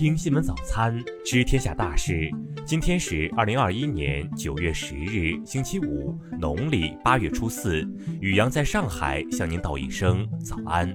听新闻早餐，知天下大事。今天是二零二一年九月十日，星期五，农历八月初四。雨阳在上海向您道一声早安。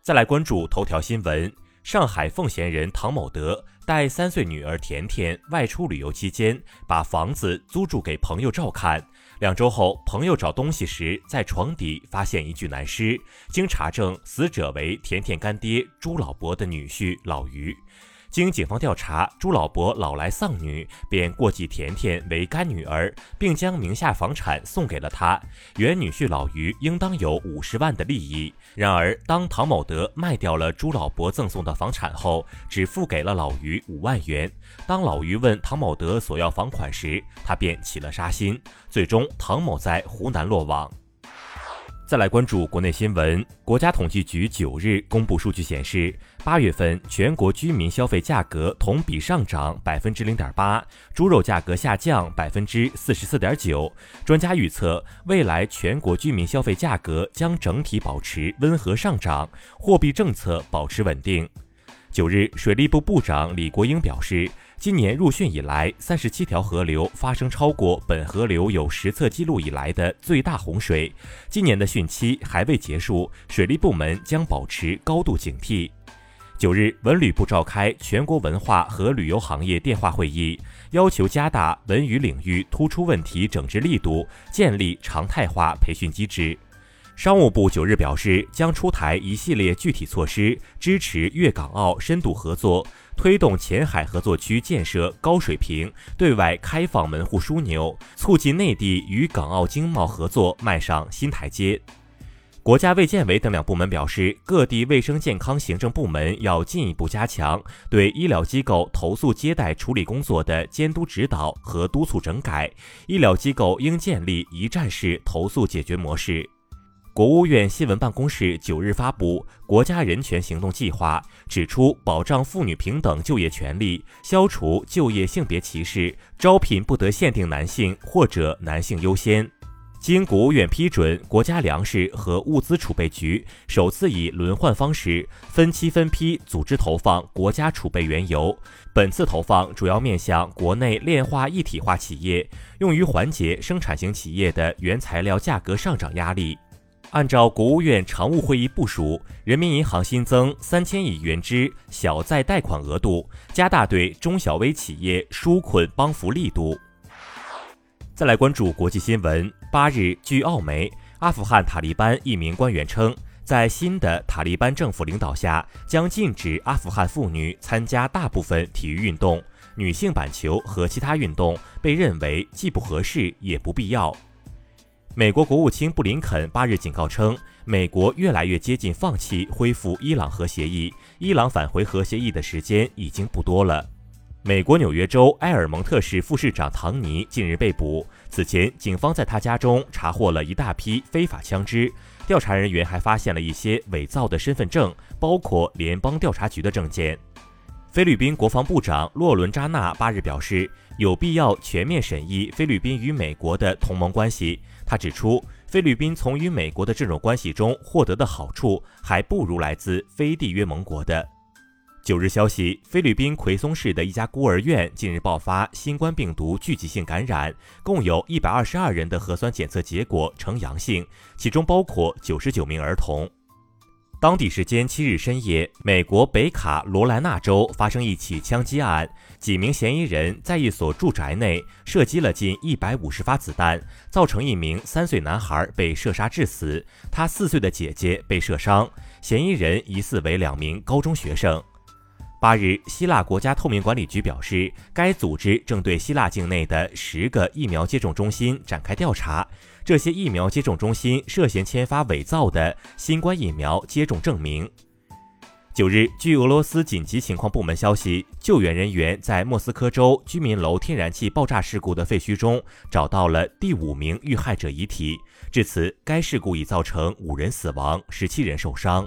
再来关注头条新闻：上海奉贤人唐某德带三岁女儿甜甜外出旅游期间，把房子租住给朋友照看。两周后，朋友找东西时，在床底发现一具男尸。经查证，死者为甜甜干爹朱老伯的女婿老余。经警方调查，朱老伯老来丧女，便过继甜甜为干女儿，并将名下房产送给了她。原女婿老于应当有五十万的利益。然而，当唐某德卖掉了朱老伯赠送的房产后，只付给了老于五万元。当老于问唐某德索要房款时，他便起了杀心。最终，唐某在湖南落网。再来关注国内新闻。国家统计局九日公布数据显示，八月份全国居民消费价格同比上涨百分之零点八，猪肉价格下降百分之四十四点九。专家预测，未来全国居民消费价格将整体保持温和上涨，货币政策保持稳定。九日，水利部部长李国英表示。今年入汛以来，三十七条河流发生超过本河流有实测记录以来的最大洪水。今年的汛期还未结束，水利部门将保持高度警惕。九日，文旅部召开全国文化和旅游行业电话会议，要求加大文娱领域突出问题整治力度，建立常态化培训机制。商务部九日表示，将出台一系列具体措施，支持粤港澳深度合作。推动前海合作区建设高水平对外开放门户枢纽，促进内地与港澳经贸合作迈上新台阶。国家卫健委等两部门表示，各地卫生健康行政部门要进一步加强对医疗机构投诉接待处理工作的监督指导和督促整改，医疗机构应建立一站式投诉解决模式。国务院新闻办公室九日发布《国家人权行动计划》，指出保障妇女平等就业权利，消除就业性别歧视，招聘不得限定男性或者男性优先。经国务院批准，国家粮食和物资储备局首次以轮换方式分期分批组织投放国家储备原油。本次投放主要面向国内炼化一体化企业，用于缓解生产型企业的原材料价格上涨压力。按照国务院常务会议部署，人民银行新增三千亿元之小再贷款额度，加大对中小微企业纾困帮扶力度。再来关注国际新闻。八日，据澳媒，阿富汗塔利班一名官员称，在新的塔利班政府领导下，将禁止阿富汗妇女参加大部分体育运动，女性板球和其他运动被认为既不合适也不必要。美国国务卿布林肯八日警告称，美国越来越接近放弃恢复伊朗核协议，伊朗返回核协议的时间已经不多了。美国纽约州埃尔蒙特市副市长唐尼近日被捕，此前警方在他家中查获了一大批非法枪支，调查人员还发现了一些伪造的身份证，包括联邦调查局的证件。菲律宾国防部长洛伦扎纳八日表示，有必要全面审议菲律宾与美国的同盟关系。他指出，菲律宾从与美国的这种关系中获得的好处，还不如来自非缔约盟国的。九日消息，菲律宾奎松市的一家孤儿院近日爆发新冠病毒聚集性感染，共有一百二十二人的核酸检测结果呈阳性，其中包括九十九名儿童。当地时间七日深夜，美国北卡罗来纳州发生一起枪击案，几名嫌疑人在一所住宅内射击了近一百五十发子弹，造成一名三岁男孩被射杀致死，他四岁的姐姐被射伤，嫌疑人疑似为两名高中学生。八日，希腊国家透明管理局表示，该组织正对希腊境内的十个疫苗接种中心展开调查。这些疫苗接种中心涉嫌签发伪造的新冠疫苗接种证明。九日，据俄罗斯紧急情况部门消息，救援人员在莫斯科州居民楼天然气爆炸事故的废墟中找到了第五名遇害者遗体。至此，该事故已造成五人死亡，十七人受伤。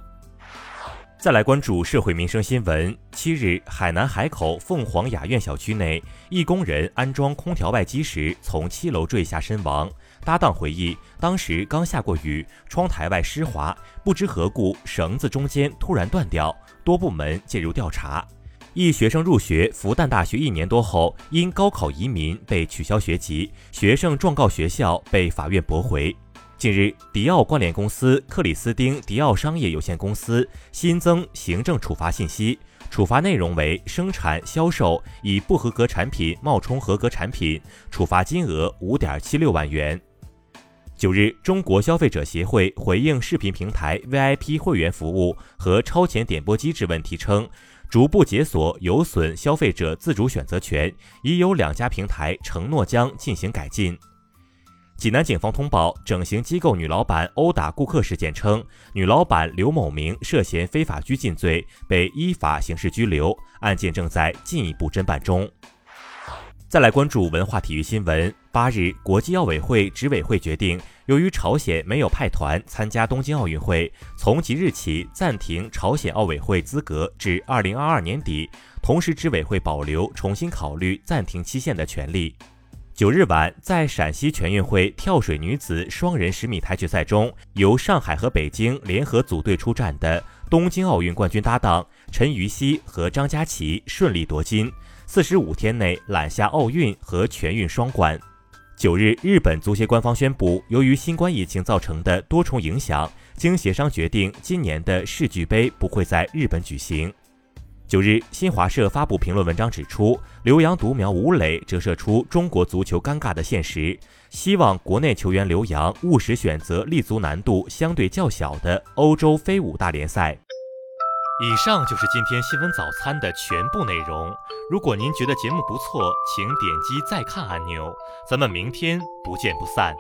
再来关注社会民生新闻。七日，海南海口凤凰雅苑小区内，一工人安装空调外机时从七楼坠下身亡。搭档回忆，当时刚下过雨，窗台外湿滑，不知何故绳子中间突然断掉，多部门介入调查。一学生入学复旦大学一年多后，因高考移民被取消学籍，学生状告学校被法院驳回。近日，迪奥关联公司克里斯汀迪奥商业有限公司新增行政处罚信息，处罚内容为生产销售以不合格产品冒充合格产品，处罚金额五点七六万元。九日，中国消费者协会回应视频平台 VIP 会员服务和超前点播机制问题称，逐步解锁有损消费者自主选择权，已有两家平台承诺将进行改进。济南警方通报整形机构女老板殴打顾客事件称，女老板刘某明涉嫌非法拘禁罪，被依法刑事拘留，案件正在进一步侦办中。再来关注文化体育新闻。八日，国际奥委会执委会决定，由于朝鲜没有派团参加东京奥运会，从即日起暂停朝鲜奥委会资格至二零二二年底，同时执委会保留重新考虑暂停期限的权利。九日晚，在陕西全运会跳水女子双人十米台决赛中，由上海和北京联合组队出战的东京奥运冠军搭档陈芋汐和张家齐顺利夺金，四十五天内揽下奥运和全运双冠。九日，日本足协官方宣布，由于新冠疫情造成的多重影响，经协商决定，今年的世俱杯不会在日本举行。九日，新华社发布评论文章指出，留洋独苗吴磊折射出中国足球尴尬的现实，希望国内球员留洋务实选择立足难度相对较小的欧洲非五大联赛。以上就是今天新闻早餐的全部内容。如果您觉得节目不错，请点击再看按钮。咱们明天不见不散。